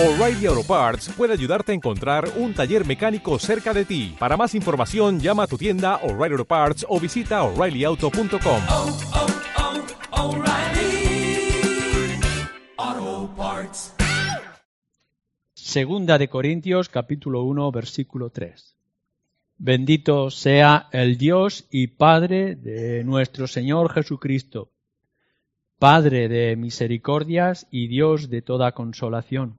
O'Reilly Auto Parts puede ayudarte a encontrar un taller mecánico cerca de ti. Para más información, llama a tu tienda O'Reilly Auto Parts o visita oreillyauto.com. oh, oh, Parts. Segunda de Corintios capítulo 1 versículo 3. Bendito sea el Dios y Padre de nuestro Señor Jesucristo, Padre de misericordias y Dios de toda consolación,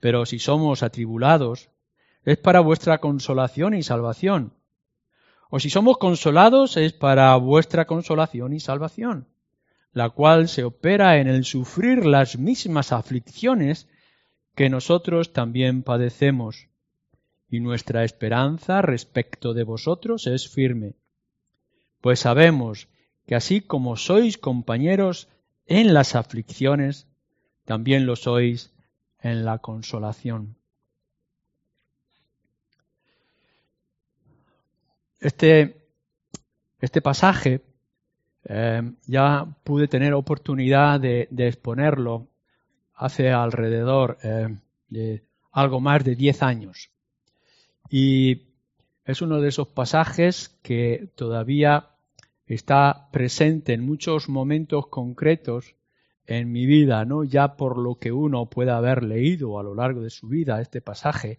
Pero si somos atribulados, es para vuestra consolación y salvación. O si somos consolados, es para vuestra consolación y salvación, la cual se opera en el sufrir las mismas aflicciones que nosotros también padecemos. Y nuestra esperanza respecto de vosotros es firme. Pues sabemos que así como sois compañeros en las aflicciones, también lo sois en la consolación. Este, este pasaje eh, ya pude tener oportunidad de, exponerlo hace alrededor eh, de algo más de diez años. Y es uno de esos pasajes que todavía está presente en muchos momentos concretos en mi vida, no ya por lo que uno pueda haber leído a lo largo de su vida este pasaje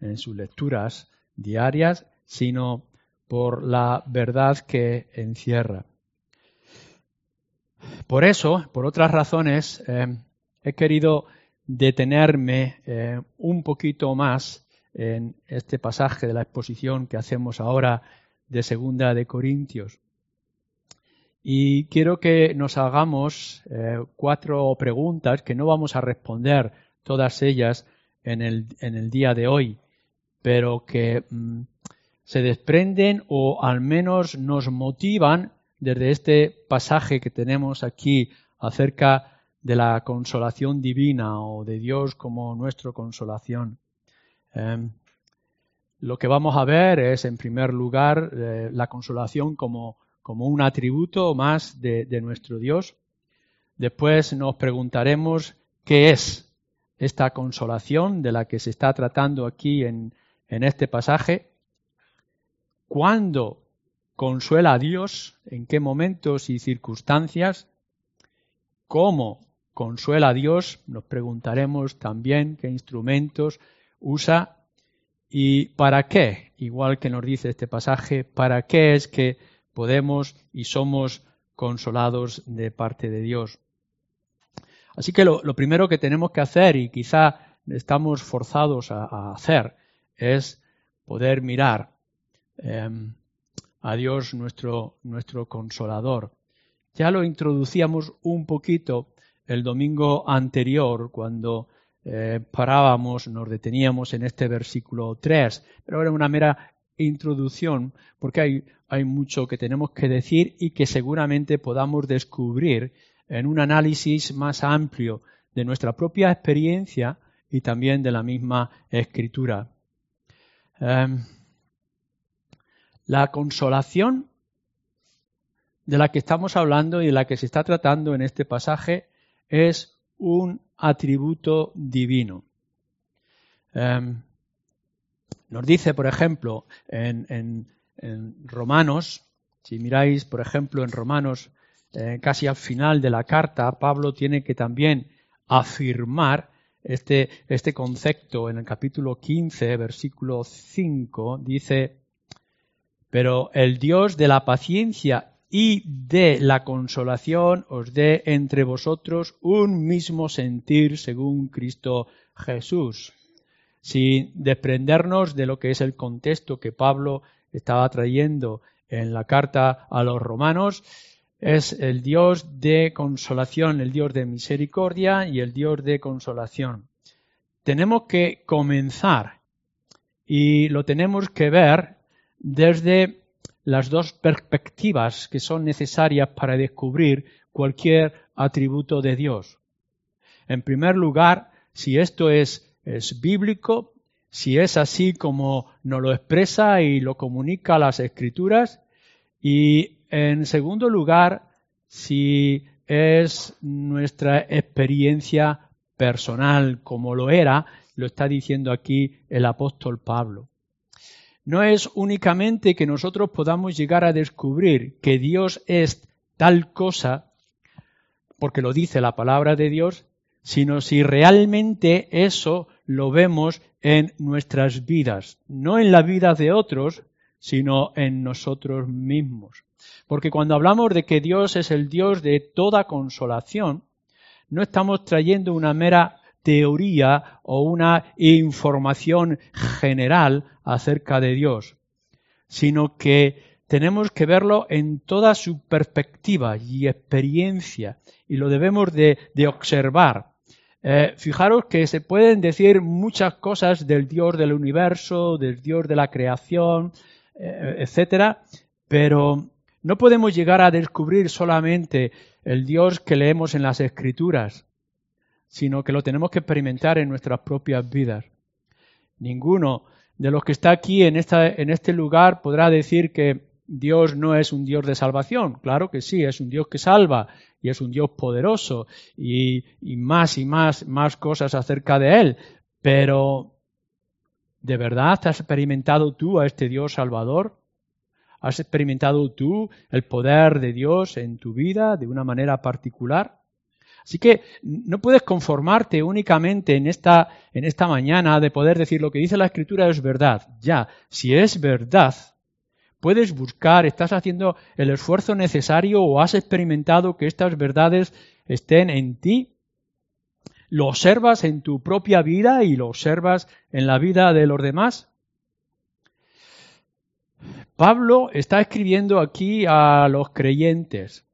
en sus lecturas diarias, sino por la verdad que encierra. Por eso, por otras razones, eh, he querido detenerme eh, un poquito más en este pasaje de la exposición que hacemos ahora de Segunda de Corintios. Y quiero que nos hagamos eh, cuatro preguntas que no vamos a responder todas ellas en el, en el día de hoy, pero que mm, se desprenden o al menos nos motivan desde este pasaje que tenemos aquí acerca de la consolación divina o de Dios como nuestra consolación. Eh, lo que vamos a ver es, en primer lugar, eh, la consolación como, como, un atributo más de, nuestro Dios. Después nos preguntaremos qué es esta consolación de la que se está tratando aquí en, en este pasaje. ¿Cuándo consuela a Dios? ¿En qué momentos y circunstancias? ¿Cómo consuela a Dios? Nos preguntaremos también qué instrumentos usa y para qué, igual que nos dice este pasaje, para qué es que podemos y somos consolados de parte de Dios. Así que lo, primero que tenemos que hacer y quizá estamos forzados a, hacer es poder mirar eh, a Dios nuestro, nuestro consolador. Ya lo introducíamos un poquito el domingo anterior cuando eh, parábamos, nos deteníamos en este versículo 3, pero era una mera introducción porque hay, mucho que tenemos que decir y que seguramente podamos descubrir en un análisis más amplio de nuestra propia experiencia y también de la misma escritura. Eh, la consolación de la que estamos hablando y de la que se está tratando en este pasaje es un atributo divino. Eh, nos dice, por ejemplo, en, en, en, Romanos, si miráis, por ejemplo, en Romanos, eh, casi al final de la carta, Pablo tiene que también afirmar este, este concepto en el capítulo 15, versículo 5, dice, pero el Dios de la paciencia y de la consolación os dé entre vosotros un mismo sentir según Cristo Jesús. Sin desprendernos de lo que es el contexto que Pablo estaba trayendo en la carta a los romanos, es el Dios de consolación, el Dios de misericordia y el Dios de consolación. Tenemos que comenzar y lo tenemos que ver desde las dos perspectivas que son necesarias para descubrir cualquier atributo de Dios. En primer lugar, si esto es, es bíblico, si es así como nos lo expresa y lo comunica las escrituras, y en segundo lugar, si es nuestra experiencia personal como lo era, lo está diciendo aquí el apóstol Pablo. No es únicamente que nosotros podamos llegar a descubrir que Dios es tal cosa, porque lo dice la palabra de Dios, sino si realmente eso lo vemos en nuestras vidas, no en la vida de otros, sino en nosotros mismos. Porque cuando hablamos de que Dios es el Dios de toda consolación, no estamos trayendo una mera teoría o una información general acerca de Dios, sino que tenemos que verlo en toda su perspectiva y experiencia y lo debemos de, observar. Eh, fijaros que se pueden decir muchas cosas del Dios del universo, del Dios de la creación, eh, etcétera, pero no podemos llegar a descubrir solamente el Dios que leemos en las Escrituras, sino que lo tenemos que experimentar en nuestras propias vidas. Ninguno de los que está aquí en, esta, en este lugar podrá decir que Dios no es un Dios de salvación. Claro que sí, es un Dios que salva y es un Dios poderoso y, y más y más, más cosas acerca de Él. Pero, ¿de verdad has experimentado tú a este Dios salvador? ¿Has experimentado tú el poder de Dios en tu vida de una manera particular? Así que no puedes conformarte únicamente en esta, en esta mañana de poder decir lo que dice la Escritura es verdad. Ya, si es verdad, puedes buscar, estás haciendo el esfuerzo necesario o has experimentado que estas verdades estén en ti. Lo observas en tu propia vida y lo observas en la vida de los demás. Pablo está escribiendo aquí a los creyentes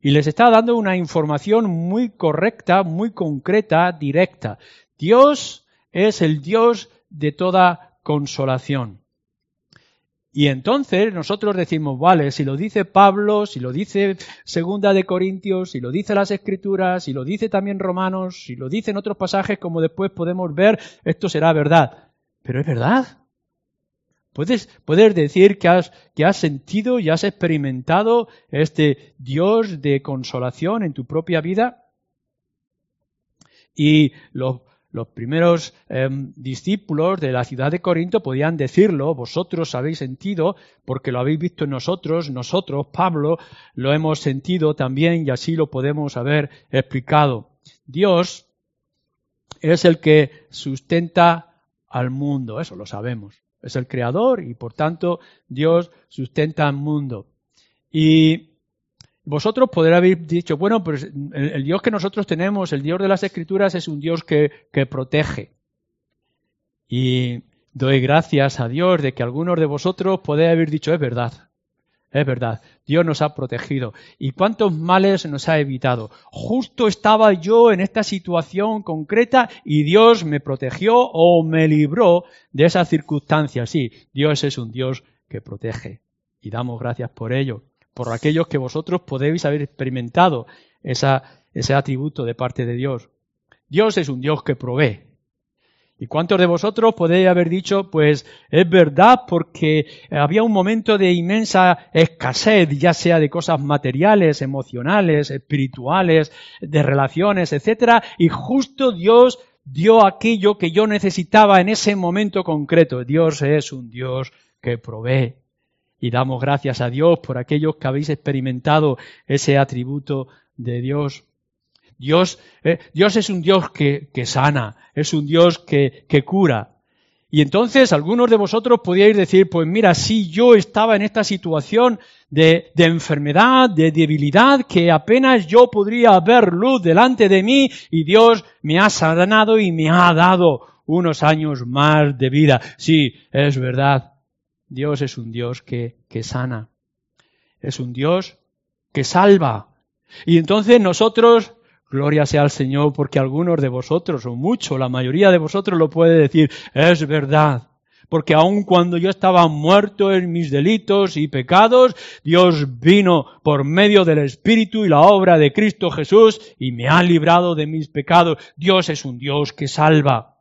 y les está dando una información muy correcta, muy concreta, directa. Dios es el Dios de toda consolación. Y entonces nosotros decimos, vale, si lo dice Pablo, si lo dice Segunda de Corintios, si lo dice las Escrituras, si lo dice también Romanos, si lo dice en otros pasajes, como después podemos ver, esto será verdad. Pero es verdad. ¿Puedes, decir que has, que has sentido y has experimentado este Dios de consolación en tu propia vida? Y los, primeros em, discípulos de la ciudad de Corinto podían decirlo, vosotros habéis sentido, porque lo habéis visto en nosotros, nosotros, Pablo, lo hemos sentido también y así lo podemos haber explicado. Dios es el que sustenta al mundo, eso lo sabemos es el creador y por tanto Dios sustenta el mundo. Y vosotros podréis haber dicho, bueno, pues el, Dios que nosotros tenemos, el Dios de las Escrituras, es un Dios que, protege. Y doy gracias a Dios de que algunos de vosotros podéis haber dicho, es verdad, es verdad, Dios nos ha protegido. ¿Y cuántos males nos ha evitado? Justo estaba yo en esta situación concreta y Dios me protegió o me libró de esas circunstancias. Sí, Dios es un Dios que protege. Y damos gracias por ello, por aquellos que vosotros podéis haber experimentado ese atributo de parte de Dios. Dios es un Dios que provee. ¿Y cuántos de vosotros podéis haber dicho, pues es verdad porque había un momento de inmensa escasez, ya sea de cosas materiales, emocionales, espirituales, de relaciones, etcétera, y justo Dios dio aquello que yo necesitaba en ese momento concreto. Dios es un Dios que provee. Y damos gracias a Dios por aquellos que habéis experimentado ese atributo de Dios. Dios, eh, Dios es un Dios que, que, sana, es un Dios que, que cura. Y entonces algunos de vosotros podíais decir, pues mira, si yo estaba en esta situación de, de, enfermedad, de debilidad, que apenas yo podría ver luz delante de mí y Dios me ha sanado y me ha dado unos años más de vida. Sí, es verdad. Dios es un Dios que, que sana. Es un Dios que salva. Y entonces nosotros, gloria sea al Señor, porque algunos de vosotros, o mucho, la mayoría de vosotros lo puede decir, es verdad. Porque aun cuando yo estaba muerto en mis delitos y pecados, Dios vino por medio del Espíritu y la obra de Cristo Jesús y me ha librado de mis pecados. Dios es un Dios que salva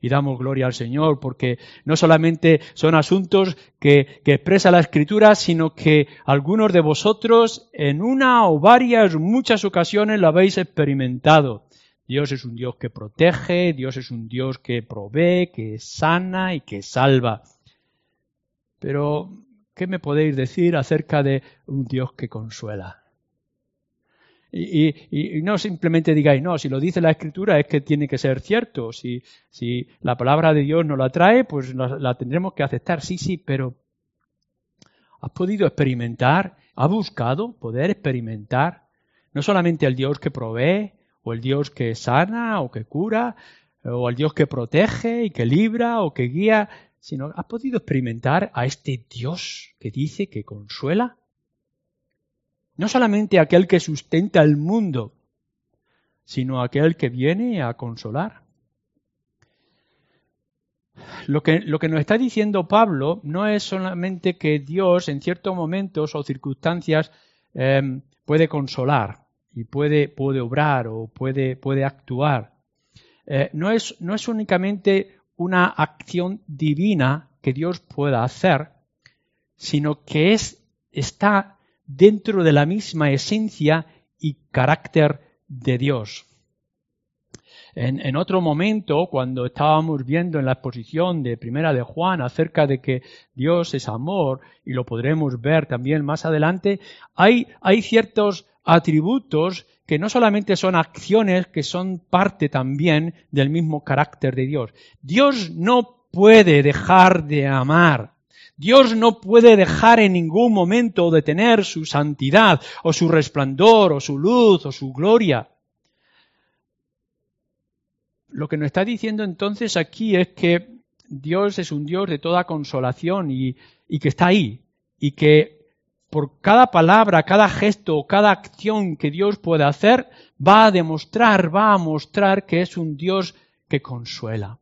y damos gloria al Señor, porque no solamente son asuntos que, expresa la Escritura, sino que algunos de vosotros en una o varias, muchas ocasiones lo habéis experimentado. Dios es un Dios que protege, Dios es un Dios que provee, que sana y que salva. Pero, ¿qué me podéis decir acerca de un Dios que consuela? Y, no simplemente digáis, no, si lo dice la Escritura es que tiene que ser cierto. Si, si la palabra de Dios nos la trae, pues la, tendremos que aceptar. Sí, sí, pero ¿has podido experimentar? ¿Has buscado poder experimentar no solamente el Dios que provee, o el Dios que sana, o que cura, o el Dios que protege y que libra, o que guía, sino has podido experimentar a este Dios que dice que consuela? No solamente aquel que sustenta el mundo, sino aquel que viene a consolar. Lo que, lo que, nos está diciendo Pablo no es solamente que Dios en ciertos momentos o circunstancias em, puede consolar y puede, puede obrar o puede, puede actuar. Eh, no, es, no es únicamente una acción divina que Dios pueda hacer, sino que es, está dentro de la misma esencia y carácter de Dios. En, otro momento, cuando estábamos viendo en la exposición de Primera de Juan acerca de que Dios es amor, y lo podremos ver también más adelante, hay, ciertos atributos que no solamente son acciones, que son parte también del mismo carácter de Dios. Dios no puede dejar de amar. Dios no puede dejar en ningún momento de tener su santidad o su resplandor o su luz o su gloria. Lo que nos está diciendo entonces aquí es que Dios es un Dios de toda consolación y, que está ahí y que por cada palabra, cada gesto, cada acción que Dios puede hacer, va a demostrar, va a mostrar que es un Dios que consuela.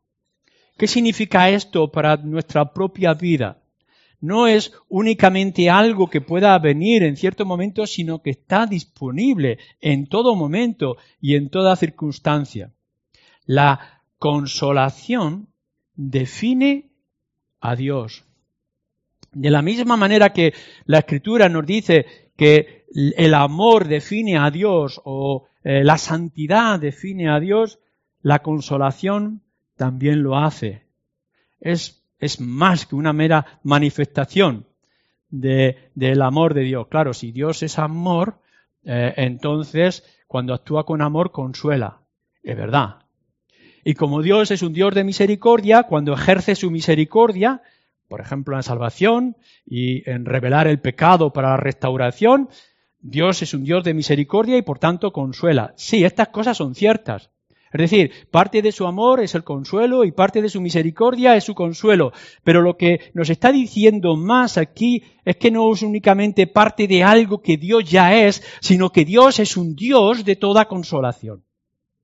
¿Qué significa esto para nuestra propia vida? No es únicamente algo que pueda venir en cierto momento, sino que está disponible en todo momento y en toda circunstancia. La consolación define a Dios. De la misma manera que la Escritura nos dice que el amor define a Dios o eh, la santidad define a Dios, la consolación también lo hace. Es es más que una mera manifestación del amor de Dios. Claro, si Dios es amor, eh, entonces cuando actúa con amor consuela. Es verdad. Y como Dios es un Dios de misericordia, cuando ejerce su misericordia, por ejemplo en la salvación y en revelar el pecado para la restauración, Dios es un Dios de misericordia y por tanto consuela. Sí, estas cosas son ciertas. Es decir, parte de su amor es el consuelo y parte de su misericordia es su consuelo. Pero lo que nos está diciendo más aquí es que no es únicamente parte de algo que Dios ya es, sino que Dios es un Dios de toda consolación.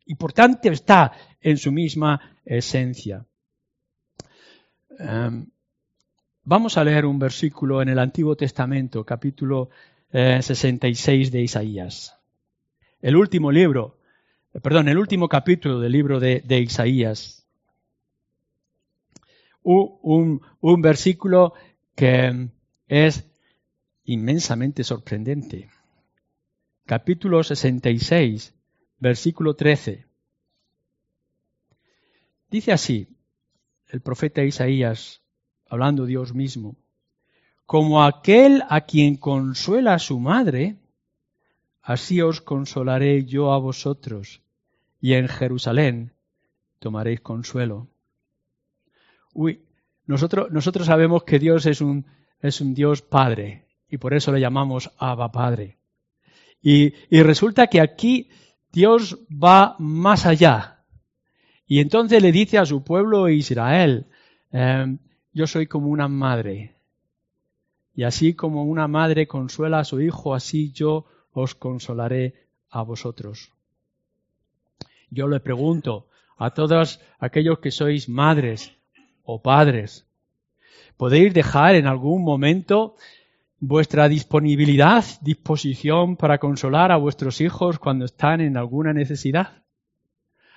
Y por tanto está en su misma esencia. Em, vamos a leer un versículo en el Antiguo Testamento, capítulo 66 eh, de Isaías. El último libro perdón, el último capítulo del libro de, Isaías. Un, un versículo que es inmensamente sorprendente. Capítulo 66, versículo 13. Dice así el profeta Isaías, hablando Dios mismo, como aquel a quien consuela su madre, así os consolaré yo a vosotros y en Jerusalén tomaréis consuelo. Uy, nosotros, nosotros sabemos que Dios es un, es un Dios Padre y por eso le llamamos Abba Padre. Y, y resulta que aquí Dios va más allá. Y entonces le dice a su pueblo Israel, em, yo soy como una madre. Y así como una madre consuela a su hijo, así yo os consolaré a vosotros. Yo le pregunto a todos aquellos que sois madres o padres, ¿podéis dejar en algún momento vuestra disponibilidad, disposición para consolar a vuestros hijos cuando están en alguna necesidad?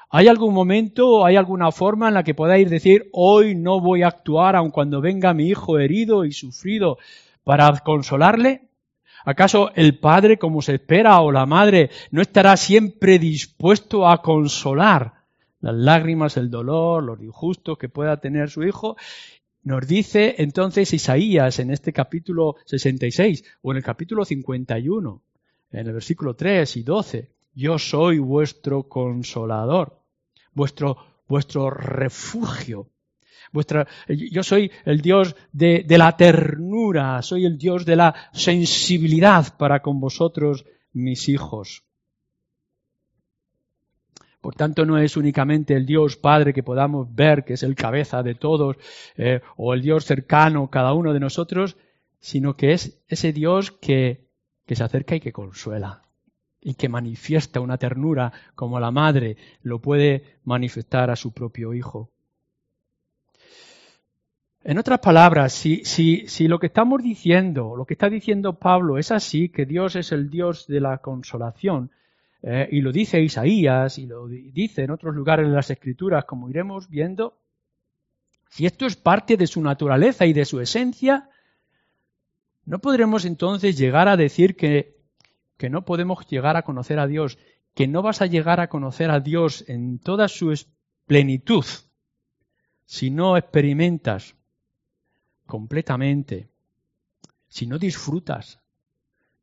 ¿Hay algún momento, hay alguna forma en la que podáis decir, hoy no voy a actuar aun cuando venga mi hijo herido y sufrido para consolarle? ¿Acaso el padre, como se espera, o la madre no estará siempre dispuesto a consolar las lágrimas, el dolor, los injustos que pueda tener su hijo? Nos dice entonces Isaías en este capítulo 66 o en el capítulo 51, en el versículo 3 y 12, yo soy vuestro consolador, vuestro, vuestro refugio. Yo soy el Dios de, la ternura, soy el Dios de la sensibilidad para con vosotros, mis hijos. Por tanto, no es únicamente el Dios Padre que podamos ver, que es el cabeza de todos, eh, o el Dios cercano, cada uno de nosotros, sino que es ese Dios que se acerca y que consuela y que manifiesta una ternura como la madre lo puede manifestar a su propio hijo. En otras palabras, si, lo que estamos diciendo, lo que está diciendo Pablo es así, que Dios es el Dios de la consolación, eh, y lo dice Isaías y lo dice en otros lugares de las Escrituras, como iremos viendo, si esto es parte de su naturaleza y de su esencia, no podremos entonces llegar a decir que, que no podemos llegar a conocer a Dios, que no vas a llegar a conocer a Dios en toda su plenitud si no experimentas completamente, si no disfrutas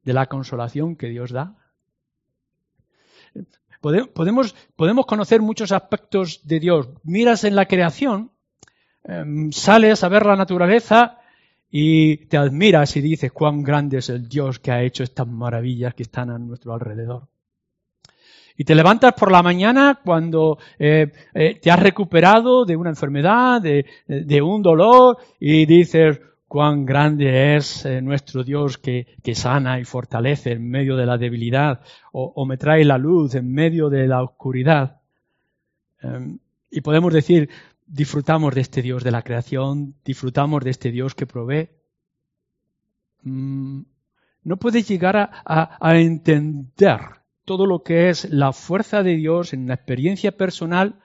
de la consolación que Dios da. Podemos, conocer muchos aspectos de Dios. Miras en la creación, em, sales a ver la naturaleza y te admiras y dices cuán grande es el Dios que ha hecho estas maravillas que están a nuestro alrededor. Y te levantas por la mañana cuando eh, eh, te has recuperado de una enfermedad, de, de, un dolor, y dices, cuán grande es eh, nuestro Dios que, sana y fortalece en medio de la debilidad, o, me trae la luz en medio de la oscuridad. Um, y podemos decir, disfrutamos de este Dios de la creación, disfrutamos de este Dios que provee. Mm, no puedes llegar a, a entender todo lo que es la fuerza de Dios en la experiencia personal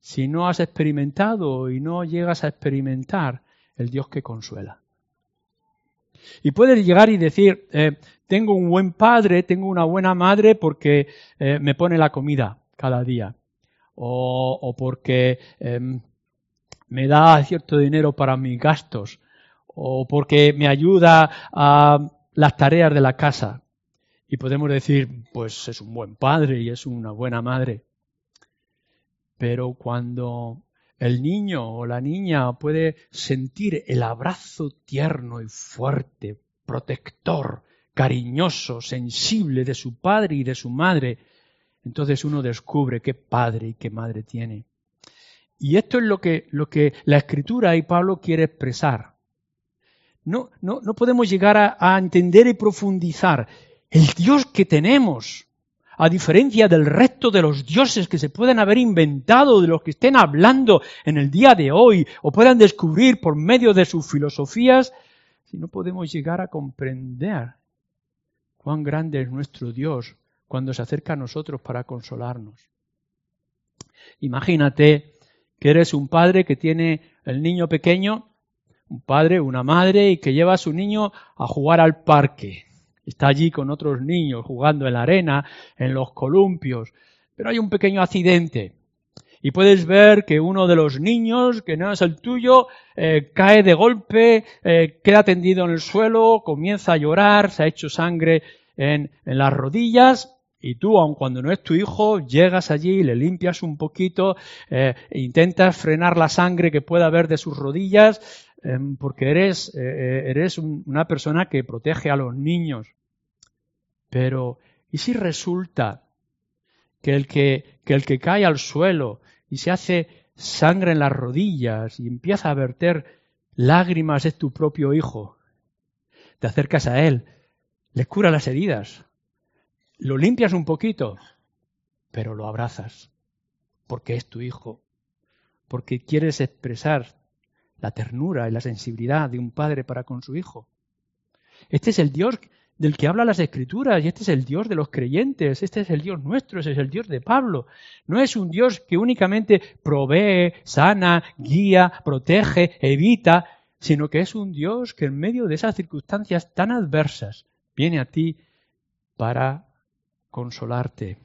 si no has experimentado y no llegas a experimentar el Dios que consuela. Y puedes llegar y decir, eh, tengo un buen padre, tengo una buena madre porque eh, me pone la comida cada día. O, porque eh, me da cierto dinero para mis gastos. O porque me ayuda a las tareas de la casa. Y podemos decir, pues es un buen padre y es una buena madre. Pero cuando el niño o la niña puede sentir el abrazo tierno y fuerte, protector, cariñoso, sensible de su padre y de su madre, entonces uno descubre qué padre y qué madre tiene. Y esto es lo que, lo que la escritura y Pablo quiere expresar. No, no, no podemos llegar a, a entender y profundizar el Dios que tenemos, a diferencia del resto de los dioses que se pueden haber inventado, de los que estén hablando en el día de hoy o puedan descubrir por medio de sus filosofías, si no podemos llegar a comprender cuán grande es nuestro Dios cuando se acerca a nosotros para consolarnos. Imagínate que eres un padre que tiene el niño pequeño, un padre, una madre, y que lleva a su niño a jugar al parque Está allí con otros niños jugando en la arena, en los columpios, pero hay un pequeño accidente. Y puedes ver que uno de los niños, que no es el tuyo, eh, cae de golpe, eh, queda tendido en el suelo, comienza a llorar, se ha hecho sangre en, las rodillas, y tú, aun cuando no es tu hijo, llegas allí, le limpias un poquito, e intentas frenar la sangre que pueda haber de sus rodillas, Em, porque eres, eh, eh, eres una persona que protege a los niños. Pero, ¿y si resulta que el que, que el que cae al suelo y se hace sangre en las rodillas y empieza a verter lágrimas es tu propio hijo? te acercas a Él, le curas las heridas, lo limpias un poquito, pero lo abrazas, porque es tu hijo, porque quieres expresar la ternura y la sensibilidad de un padre para con su hijo. Este es el Dios del que habla las Escrituras y este es el Dios de los creyentes, este es el Dios nuestro, ese es el Dios de Pablo. No es un Dios que únicamente provee, sana, guía, protege, evita, sino que es un Dios que en medio de esas circunstancias tan adversas viene a ti para consolarte.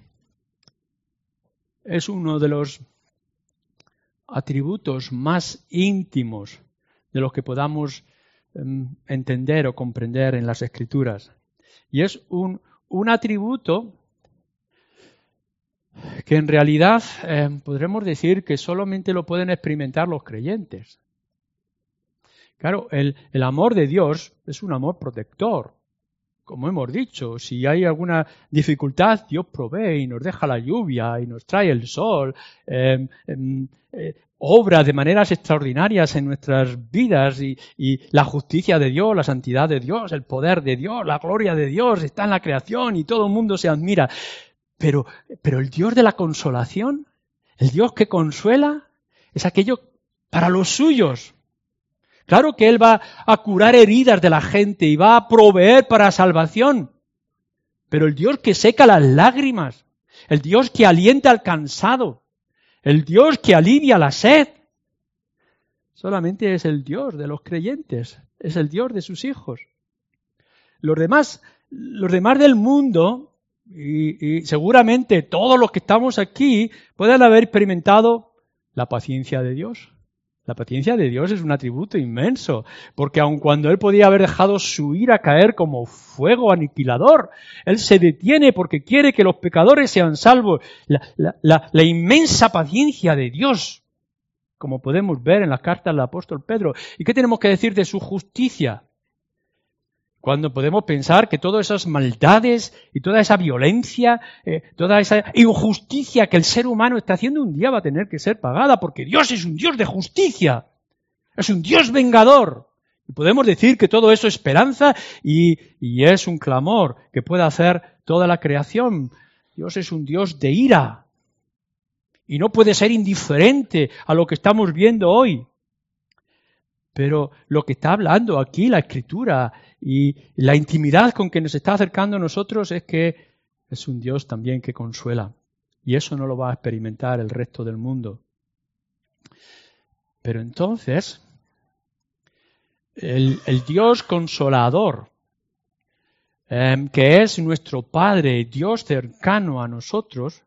Es uno de los atributos más íntimos de los que podamos em, entender o comprender en las escrituras. Y es un, un atributo que en realidad em, podremos decir que solamente lo pueden experimentar los creyentes. Claro, el, el amor de Dios es un amor protector, como hemos dicho, si hay alguna dificultad, Dios provee y nos deja la lluvia y nos trae el sol, em, em, eh, obra de maneras extraordinarias en nuestras vidas y, y, la justicia de Dios, la santidad de Dios, el poder de Dios, la gloria de Dios está en la creación y todo el mundo se admira. Pero, pero el Dios de la consolación, el Dios que consuela, es aquello para los suyos, Claro que Él va a curar heridas de la gente y va a proveer para salvación. Pero el Dios que seca las lágrimas, el Dios que alienta al cansado, el Dios que alivia la sed, solamente es el Dios de los creyentes, es el Dios de sus hijos. Los demás, los demás del mundo, y, y seguramente todos los que estamos aquí, pueden haber experimentado la paciencia de Dios, la paciencia de Dios es un atributo inmenso, porque aun cuando Él podía haber dejado su ira caer como fuego aniquilador, Él se detiene porque quiere que los pecadores sean salvos. La, inmensa paciencia de Dios, como podemos ver en las cartas del apóstol Pedro. ¿Y qué tenemos que decir de su justicia? Cuando podemos pensar que todas esas maldades y toda esa violencia, eh, toda esa injusticia que el ser humano está haciendo un día va a tener que ser pagada, porque Dios es un Dios de justicia, es un Dios vengador. Y podemos decir que todo eso es esperanza y, y es un clamor que puede hacer toda la creación. Dios es un Dios de ira y no puede ser indiferente a lo que estamos viendo hoy. Pero lo que está hablando aquí la escritura y la intimidad con que nos está acercando a nosotros es que es un Dios también que consuela. Y eso no lo va a experimentar el resto del mundo. Pero entonces, el, Dios consolador, em, que es nuestro Padre, Dios cercano a nosotros,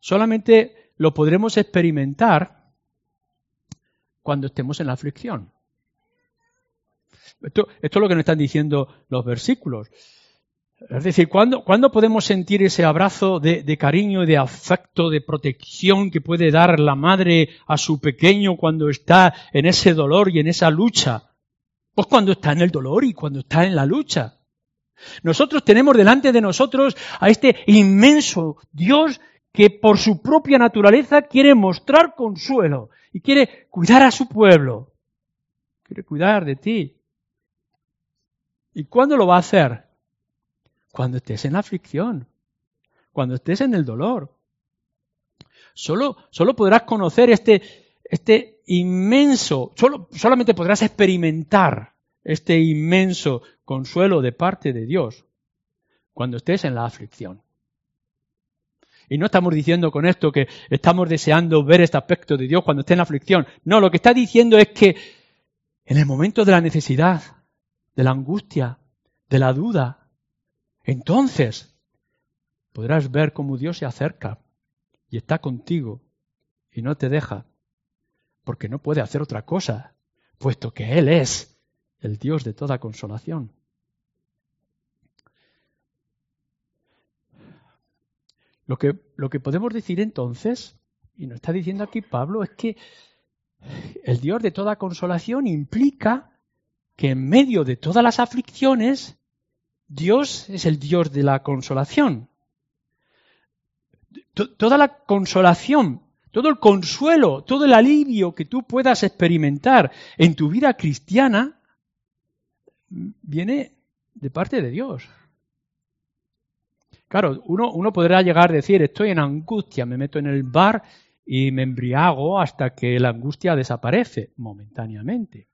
solamente lo podremos experimentar cuando estemos en la aflicción. Esto, es lo que nos están diciendo los versículos. Es decir, ¿cuándo, podemos sentir ese abrazo de, de, cariño, de afecto, de protección que puede dar la madre a su pequeño cuando está en ese dolor y en esa lucha? Pues cuando está en el dolor y cuando está en la lucha. Nosotros tenemos delante de nosotros a este inmenso Dios que por su propia naturaleza quiere mostrar consuelo y quiere cuidar a su pueblo. Quiere cuidar de ti. ¿Y cuándo lo va a hacer? Cuando estés en la aflicción, cuando estés en el dolor. Solo, solo podrás conocer este, este inmenso, solo, solamente podrás experimentar este inmenso consuelo de parte de Dios cuando estés en la aflicción. Y no estamos diciendo con esto que estamos deseando ver este aspecto de Dios cuando esté en la aflicción. No, lo que está diciendo es que en el momento de la necesidad, de la angustia, de la duda, entonces podrás ver cómo Dios se acerca y está contigo y no te deja, porque no puede hacer otra cosa, puesto que Él es el Dios de toda consolación. Lo que, lo que podemos decir entonces, y nos está diciendo aquí Pablo, es que el Dios de toda consolación implica que en medio de todas las aflicciones, Dios es el Dios de la consolación. Toda la consolación, todo el consuelo, todo el alivio que tú puedas experimentar en tu vida cristiana, viene de parte de Dios. Claro, uno, podrá llegar a decir, estoy en angustia, me meto en el bar y me embriago hasta que la angustia desaparece momentáneamente.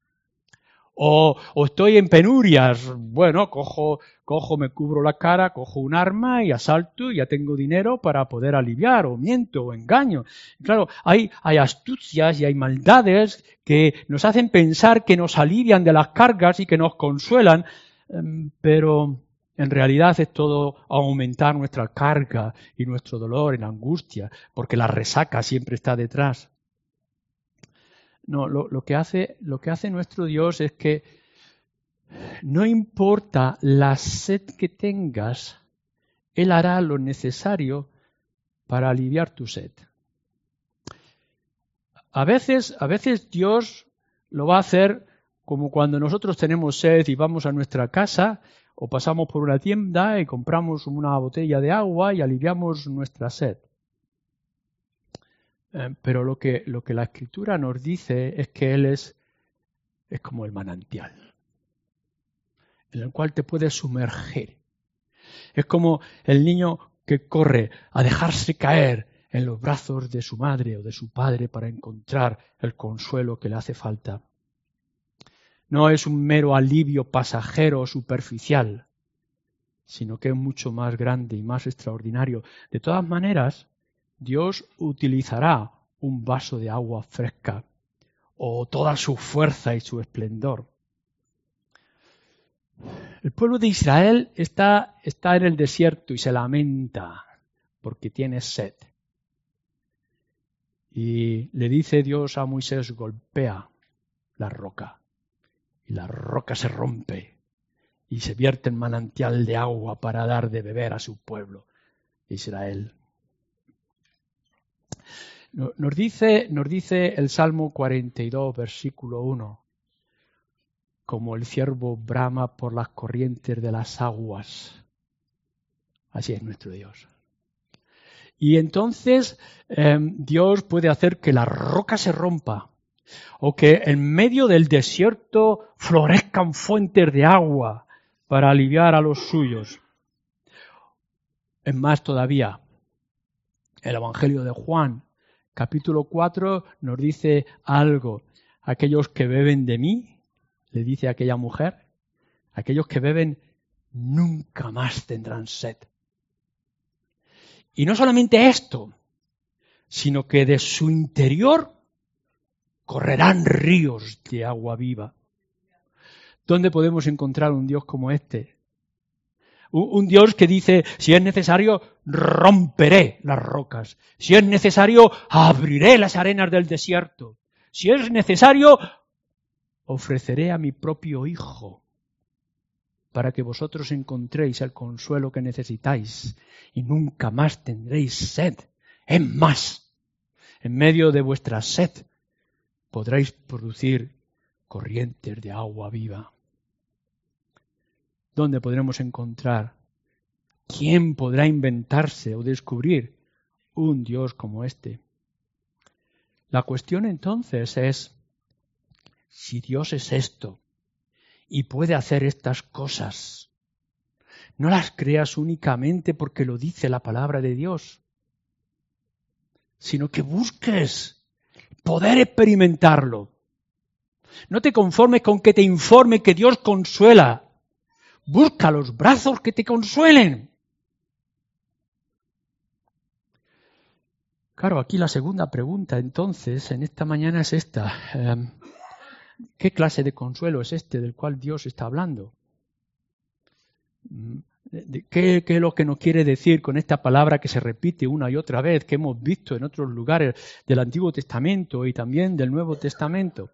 O, o, estoy en penurias, bueno, cojo, cojo, me cubro la cara, cojo un arma y asalto y ya tengo dinero para poder aliviar, o miento, o engaño. Claro, hay, hay astucias y hay maldades que nos hacen pensar que nos alivian de las cargas y que nos consuelan, em, pero en realidad es todo aumentar nuestra carga y nuestro dolor la angustia, porque la resaca siempre está detrás. No, lo, que hace, que hace nuestro Dios es que no importa la sed que tengas, Él hará lo necesario para aliviar tu sed. A veces, a veces Dios lo va a hacer como cuando nosotros tenemos sed y vamos a nuestra casa o pasamos por una tienda y compramos una botella de agua y aliviamos nuestra sed. Eh, pero lo que, lo que la escritura nos dice es que Él es, es como el manantial, en el cual te puedes sumergir. Es como el niño que corre a dejarse caer en los brazos de su madre o de su padre para encontrar el consuelo que le hace falta no es un mero alivio pasajero o superficial, sino que es mucho más grande y más extraordinario. De todas maneras, Dios utilizará un vaso de agua fresca o toda su fuerza y su esplendor. El pueblo de Israel está, está en el desierto y se lamenta porque tiene sed. Y le dice Dios a Moisés, golpea la roca y la roca se rompe y se vierte en manantial de agua para dar de beber a su pueblo, Israel. Nos dice, nos dice el Salmo 42, versículo 1, como el ciervo brama por las corrientes de las aguas. Así es nuestro Dios. Y entonces eh, Dios puede hacer que la roca se rompa o que en medio del desierto florezcan fuentes de agua para aliviar a los suyos. Es más todavía, el Evangelio de Juan, capítulo 4, nos dice algo. Aquellos que beben de mí, le dice aquella mujer, aquellos que beben nunca más tendrán sed. Y no solamente esto, sino que de su interior correrán ríos de agua viva. ¿Dónde podemos encontrar un Dios como este? Un Dios que dice, si es necesario, romperé las rocas. Si es necesario, abriré las arenas del desierto. Si es necesario, ofreceré a mi propio Hijo para que vosotros encontréis el consuelo que necesitáis y nunca más tendréis sed. Es más, en medio de vuestra sed, podréis producir corrientes de agua viva. ¿Dónde podremos encontrar? ¿Quién podrá inventarse o descubrir un Dios como este? La cuestión entonces es, si Dios es esto y puede hacer estas cosas, no las creas únicamente porque lo dice la palabra de Dios, sino que busques poder experimentarlo. No te conformes con que te informe que Dios consuela. Busca los brazos que te consuelen. Claro, aquí la segunda pregunta entonces en esta mañana es esta. Em, ¿Qué clase de consuelo es este del cual Dios está hablando? ¿Qué, es lo que nos quiere decir con esta palabra que se repite una y otra vez, que hemos visto en otros lugares del Antiguo Testamento y también del Nuevo Testamento?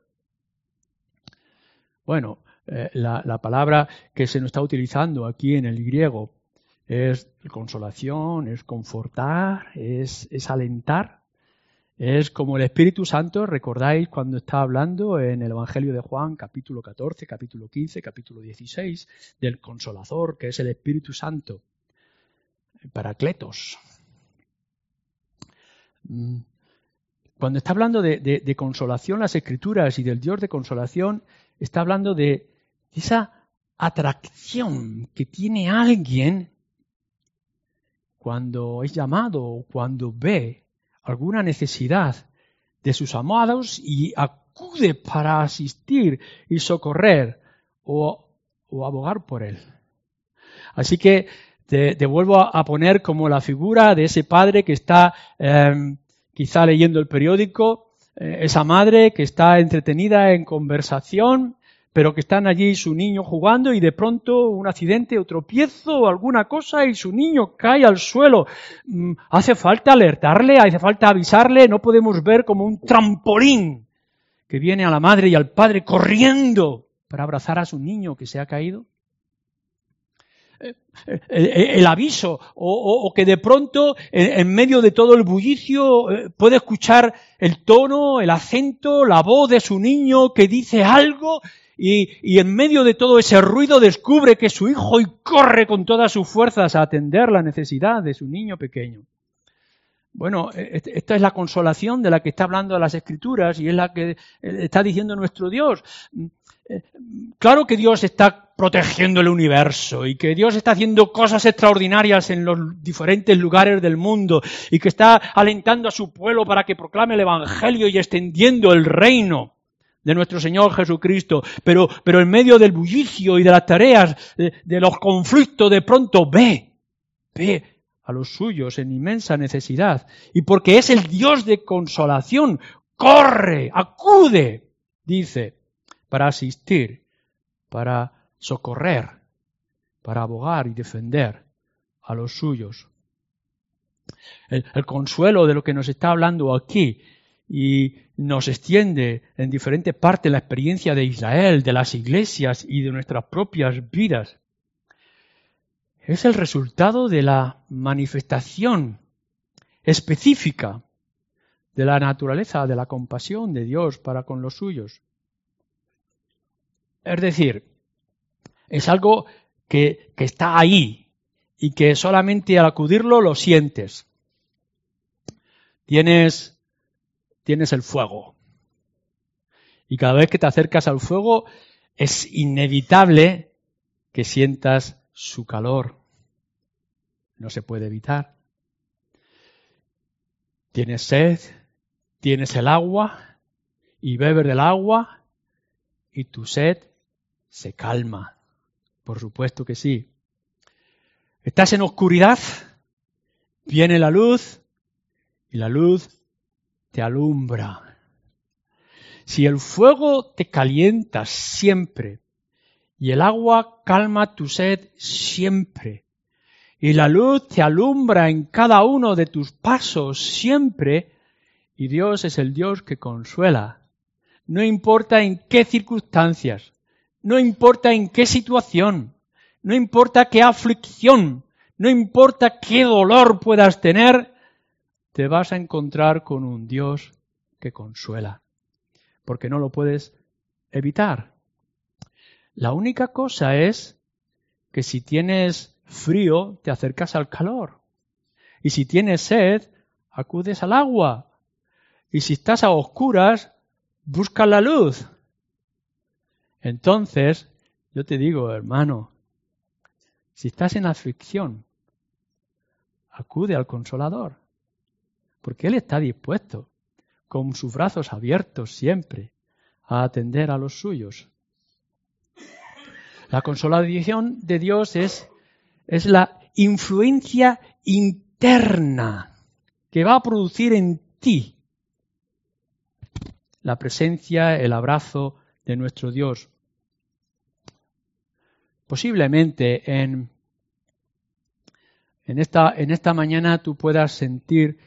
Bueno, eh, la, la, palabra que se nos está utilizando aquí en el griego es consolación, es confortar, es, alentar. Es como el Espíritu Santo, recordáis cuando está hablando en el Evangelio de Juan, capítulo 14, capítulo 15, capítulo 16, del consolador, que es el Espíritu Santo, Paracletos. Mm. Cuando está hablando de consolación las Escrituras y del Dios de consolación, está hablando de esa atracción que tiene alguien cuando es llamado o cuando ve alguna necesidad de sus amados y acude para asistir y socorrer o, abogar por él. Así que te, vuelvo a, poner como la figura de ese padre que está em, quizá leyendo el periódico, eh, esa madre que está entretenida en conversación pero que están allí su niño jugando y de pronto un accidente o tropiezo o alguna cosa y su niño cae al suelo. Mm, hace falta alertarle, hace falta avisarle, no podemos ver como un trampolín que viene a la madre y al padre corriendo para abrazar a su niño que se ha caído. El, aviso o, que de pronto en, medio de todo el bullicio eh, puede escuchar el tono, el acento, la voz de su niño que dice algo y, en medio de todo ese ruido descubre que su hijo y corre con todas sus fuerzas a atender la necesidad de su niño pequeño. Bueno, e, esta es la consolación de la que está hablando las Escrituras y es la que eh, está diciendo nuestro Dios. Eh, claro que Dios está protegiendo el universo y que Dios está haciendo cosas extraordinarias en los diferentes lugares del mundo y que está alentando a su pueblo para que proclame el Evangelio y extendiendo el reino de nuestro Señor Jesucristo, pero, pero en medio del bullicio y de las tareas, de, los conflictos, de pronto ve, ve a los suyos en inmensa necesidad. Y porque es el Dios de consolación, corre, acude, dice, para asistir, para socorrer, para abogar y defender a los suyos. el consuelo de lo que nos está hablando aquí y nos extiende en diferentes partes la experiencia de Israel, de las iglesias y de nuestras propias vidas. Es el resultado de la manifestación específica de la naturaleza, de la compasión de Dios para con los suyos. Es decir, es algo que, que está ahí y que solamente al acudirlo lo sientes. Tienes tienes el fuego. Y cada vez que te acercas al fuego es inevitable que sientas su calor. No se puede evitar. Tienes sed, tienes el agua y bebes del agua y tu sed se calma. Por supuesto que sí. Estás en oscuridad, viene la luz y la luz te alumbra. Si el fuego te calienta siempre y el agua calma tu sed siempre y la luz te alumbra en cada uno de tus pasos siempre y Dios es el Dios que consuela. No importa en qué circunstancias, no importa en qué situación, no importa qué aflicción, no importa qué dolor puedas tener, te vas a encontrar con un Dios que consuela, porque no lo puedes evitar. La única cosa es que si tienes frío, te acercas al calor. Y si tienes sed, acudes al agua. Y si estás a oscuras, buscas la luz. Entonces, yo te digo, hermano, si estás en aflicción, acude al consolador porque Él está dispuesto, con sus brazos abiertos siempre, a atender a los suyos. La consolación de Dios es, es la influencia interna que va a producir en ti la presencia, el abrazo de nuestro Dios. Posiblemente en, en, esta, en esta mañana tú puedas sentir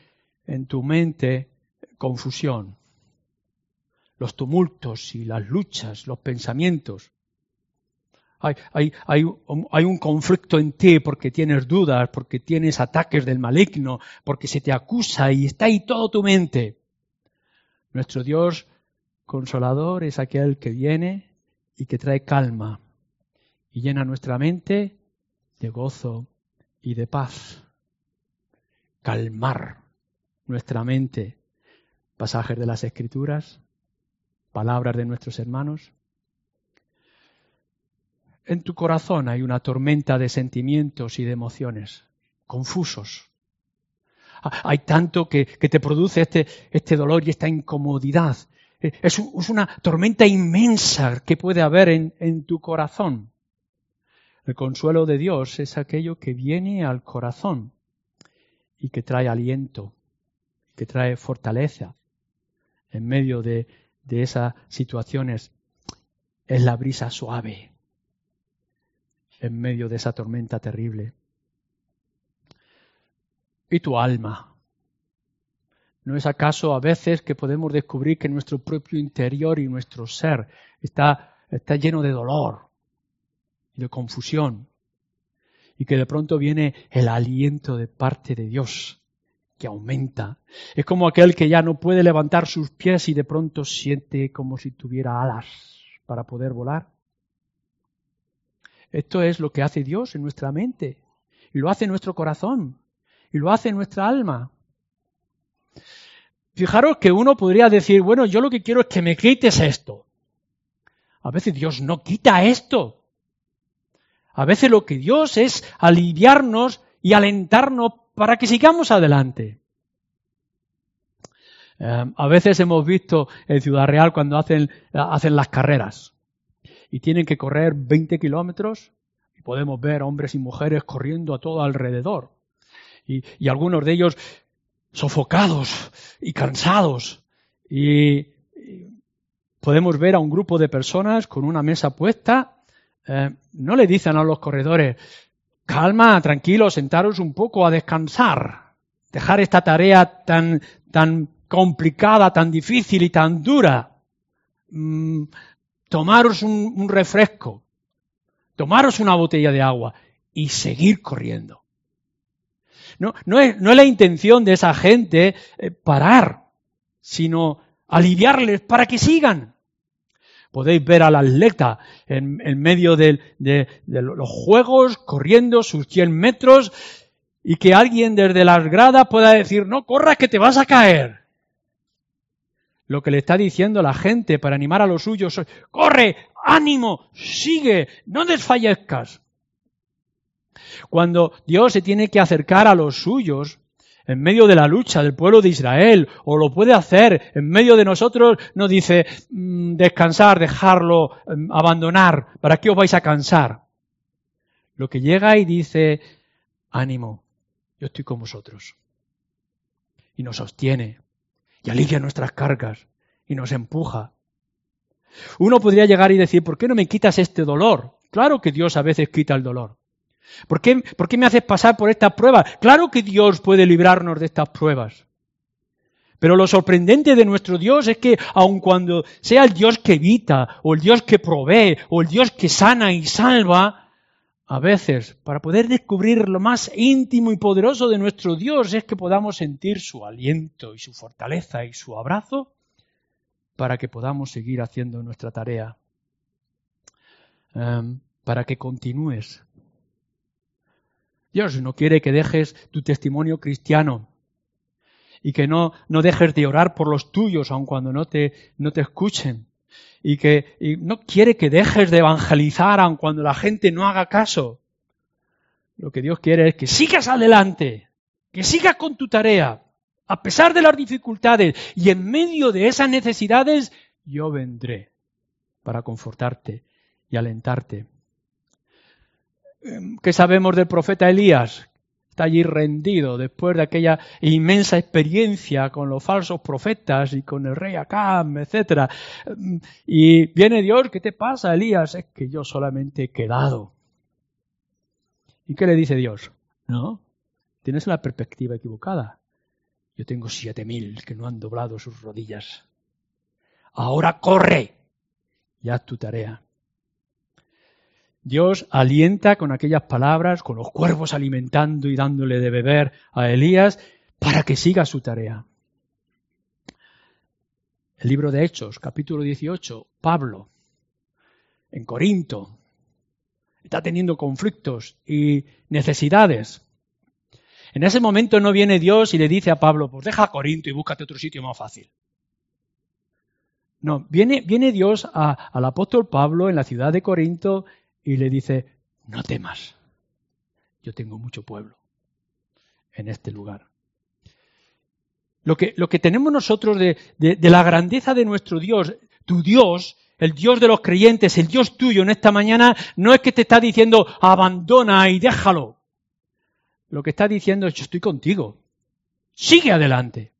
en tu mente confusión, los tumultos y las luchas, los pensamientos. Hay, hay, hay, hay, un conflicto en ti porque tienes dudas, porque tienes ataques del maligno, porque se te acusa y está ahí todo tu mente. Nuestro Dios consolador es aquel que viene y que trae calma y llena nuestra mente de gozo y de paz. Calmar nuestra mente pasajes de las Escrituras, palabras de nuestros hermanos. en tu corazón hay una tormenta de sentimientos y de emociones confusos. Hay tanto que, te produce este, este, dolor y esta incomodidad. Eh, es, una tormenta inmensa que puede haber en, tu corazón. El consuelo de Dios es aquello que viene al corazón y que trae aliento, que trae fortaleza en medio de, de esas situaciones. Es la brisa suave en medio de esa tormenta terrible. ¿Y tu alma? ¿No es acaso a veces que podemos descubrir que nuestro propio interior y nuestro ser está, está lleno de dolor y de confusión? Y que de pronto viene el aliento de parte de Dios que aumenta. Es como aquel que ya no puede levantar sus pies y de pronto siente como si tuviera alas para poder volar. Esto es lo que hace Dios en nuestra mente y lo hace en nuestro corazón y lo hace en nuestra alma. Fijaros que uno podría decir, bueno, yo lo que quiero es que me quites esto. A veces Dios no quita esto. A veces lo que Dios es aliviarnos y alentarnos para que sigamos adelante. Eh, a veces hemos visto en Ciudad Real cuando hacen, hacen las carreras y tienen que correr 20 kilómetros y podemos ver hombres y mujeres corriendo a todo alrededor y, algunos de ellos sofocados y cansados. Y, podemos ver a un grupo de personas con una mesa puesta. Eh, no le dicen a los corredores, calma, tranquilo, sentaros un poco a descansar, dejar esta tarea tan, tan complicada, tan difícil y tan dura. Mm, tomaros un refresco, tomaros una botella de agua y seguir corriendo. No, no, es, la intención de esa gente eh, parar, sino aliviarles para que sigan. Podéis ver al atleta en, medio de, los juegos, corriendo sus 100 metros, y que alguien desde las gradas pueda decir, no corras que te vas a caer. Lo que le está diciendo la gente para animar a los suyos es, corre, ánimo, sigue, no desfallezcas. Cuando Dios se tiene que acercar a los suyos en medio de la lucha del pueblo de Israel, o lo puede hacer en medio de nosotros, no dice mm, descansar, dejarlo, mm, abandonar, ¿para qué os vais a cansar? Lo que llega y dice, ánimo, yo estoy con vosotros. Y nos sostiene, y alivia nuestras cargas, y nos empuja. Uno podría llegar y decir, ¿por qué no me quitas este dolor? Claro que Dios a veces quita el dolor. ¿Por qué, me haces pasar por estas pruebas? Claro que Dios puede librarnos de estas pruebas. Pero lo sorprendente de nuestro Dios es que aun cuando sea el Dios que evita, o el Dios que provee, o el Dios que sana y salva, a veces, para poder descubrir lo más íntimo y poderoso de nuestro Dios, es que podamos sentir su aliento y su fortaleza y su abrazo para que podamos seguir haciendo nuestra tarea. Em, para que continúes Dios no quiere que dejes tu testimonio cristiano y que no, no dejes de orar por los tuyos aun cuando no te, no te escuchen. Y que no quiere que dejes de evangelizar aun cuando la gente no haga caso. Lo que Dios quiere es que sigas adelante, que sigas con tu tarea, a pesar de las dificultades y en medio de esas necesidades, yo vendré para confortarte y alentarte. ¿Qué sabemos del profeta Elías? Está allí rendido después de aquella inmensa experiencia con los falsos profetas y con el rey Acab, etc. Y viene Dios, ¿qué te pasa, Elías? Es que yo solamente he quedado. ¿Y qué le dice Dios? No, tienes la perspectiva equivocada. Yo tengo siete mil que no han doblado sus rodillas. Ahora corre y haz tu tarea. Dios alienta con aquellas palabras, con los cuervos alimentando y dándole de beber a Elías, para que siga su tarea. El libro de Hechos, capítulo 18, Pablo, en Corinto, está teniendo conflictos y necesidades. En ese momento no viene Dios y le dice a Pablo, pues deja Corinto y búscate otro sitio más fácil. No, viene, viene Dios al apóstol Pablo en la ciudad de Corinto y le dice, no temas, yo tengo mucho pueblo en este lugar. Lo que, lo que tenemos nosotros de, de la grandeza de nuestro Dios, tu Dios, el Dios de los creyentes, el Dios tuyo en esta mañana, no es que te está diciendo abandona y déjalo. Lo que está diciendo es yo estoy contigo. Sigue adelante.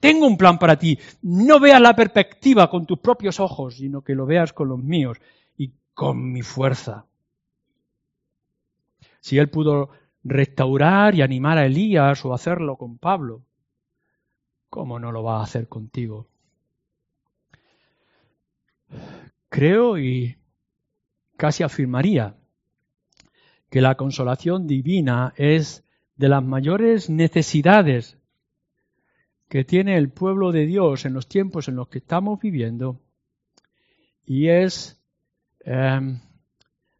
Tengo un plan para ti. No veas la perspectiva con tus propios ojos, sino que lo veas con los míos con mi fuerza. Si él pudo restaurar y animar a Elías o hacerlo con Pablo, ¿cómo no lo va a hacer contigo? Creo y casi afirmaría que la consolación divina es de las mayores necesidades que tiene el pueblo de Dios en los tiempos en los que estamos viviendo y es em,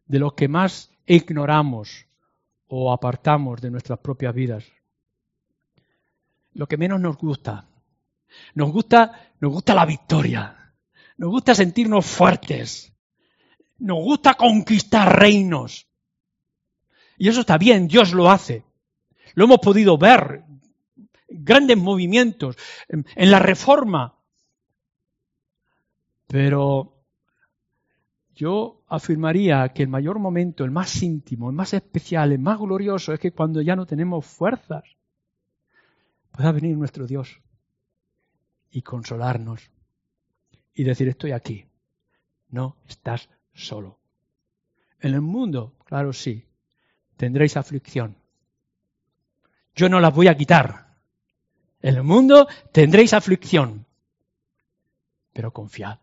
de los que más ignoramos o apartamos de nuestras propias vidas. Lo que menos nos gusta. Nos gusta, nos gusta la victoria. Nos gusta sentirnos fuertes. Nos gusta conquistar reinos. Y eso está bien, Dios lo hace. Lo hemos podido ver grandes movimientos, en la reforma. Pero yo afirmaría que el mayor momento, el más íntimo, el más especial, el más glorioso, es que cuando ya no tenemos fuerzas, pueda venir nuestro Dios y consolarnos y decir, estoy aquí, no estás solo. En el mundo, claro sí, tendréis aflicción. Yo no las voy a quitar, en el mundo tendréis aflicción, pero confiad,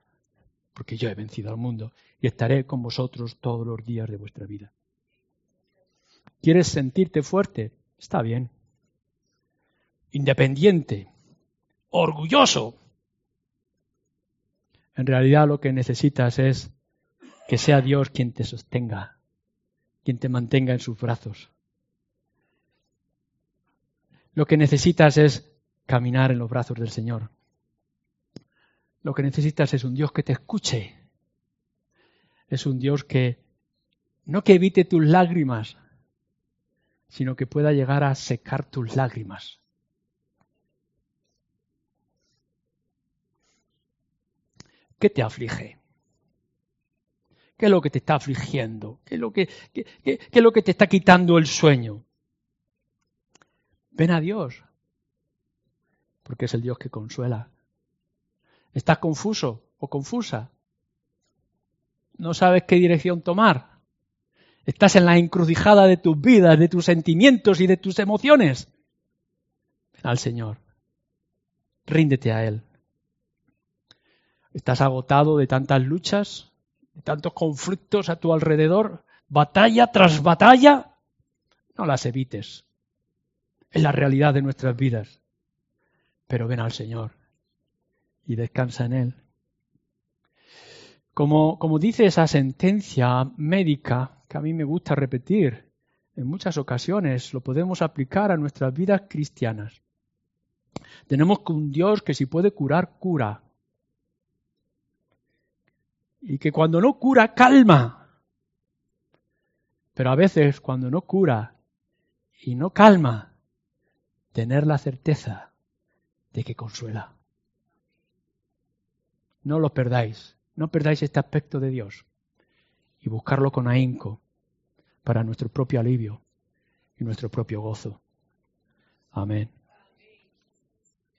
porque yo he vencido al mundo y estaré con vosotros todos los días de vuestra vida. ¿Quieres sentirte fuerte? Está bien. Independiente, orgulloso. En realidad lo que necesitas es que sea Dios quien te sostenga, quien te mantenga en sus brazos. Lo que necesitas es caminar en los brazos del Señor. Lo que necesitas es un Dios que te escuche. Es un Dios que no que evite tus lágrimas, sino que pueda llegar a secar tus lágrimas. ¿Qué te aflige? ¿Qué es lo que te está afligiendo? ¿Qué es lo que, qué, qué es lo que te está quitando el sueño? Ven a Dios porque es el Dios que consuela. ¿Estás confuso o confusa? ¿No sabes qué dirección tomar? ¿Estás en la encrucijada de tus vidas, de tus sentimientos y de tus emociones? Ven al Señor. Ríndete a Él. ¿Estás agotado de tantas luchas, de tantos conflictos a tu alrededor? Batalla tras batalla. No las evites. Es la realidad de nuestras vidas pero ven al Señor y descansa en Él. Como, como dice esa sentencia médica que a mí me gusta repetir en muchas ocasiones, lo podemos aplicar a nuestras vidas cristianas. Tenemos un Dios que si puede curar, cura. Y que cuando no cura, calma. Pero a veces cuando no cura y no calma, tener la certeza de que consuela. No lo perdáis, no perdáis este aspecto de Dios y buscarlo con ahínco para nuestro propio alivio y nuestro propio gozo. Amén.